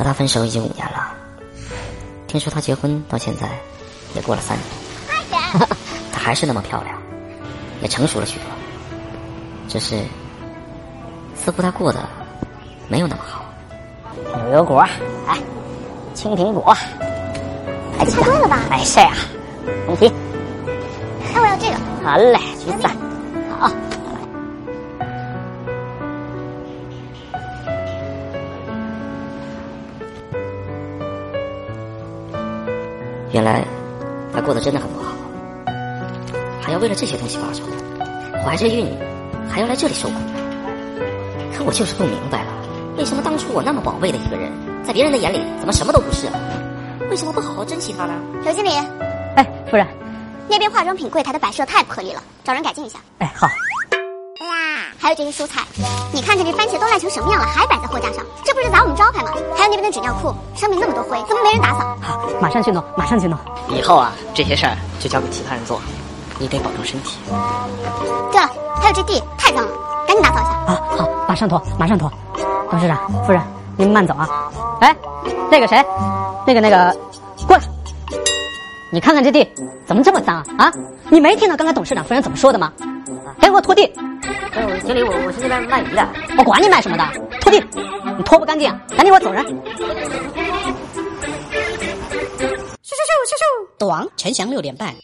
和他分手已经五年了，听说他结婚到现在也过了三年，她 还是那么漂亮，也成熟了许多，只是似乎她过得没有那么好。牛油果，哎，青苹果，哎，猜对了吧？哎，是啊，红皮，哎，我要这个。好嘞，橘子，好。原来他过得真的很不好，还要为了这些东西发愁，怀着孕还要来这里受苦。可我就是不明白了，为什么当初我那么宝贝的一个人，在别人的眼里怎么什么都不是？为什么不好好珍惜他呢？刘经理，哎，夫人，那边化妆品柜台的摆设太不合理了，找人改进一下。哎，好。还有这些蔬菜，你看看这番茄都烂成什么样了，还摆在货架上，这不是砸我们招牌吗？还有那边的纸尿裤，上面那么多灰，怎么没人打扫？好，马上去弄，马上去弄。以后啊，这些事儿就交给其他人做，你得保重身体。对了，还有这地太脏了，赶紧打扫一下。啊，好，马上拖，马上拖。董事长，夫人，您慢走啊。哎，那个谁，那个那个，过来。你看看这地怎么这么脏啊？啊，你没听到刚才董事长夫人怎么说的吗？拖地。经理，我我是那边卖鱼的，我管你卖什么的，拖地，你拖不干净，赶紧给我走人。咻咻咻咻咻，短陈翔六点半。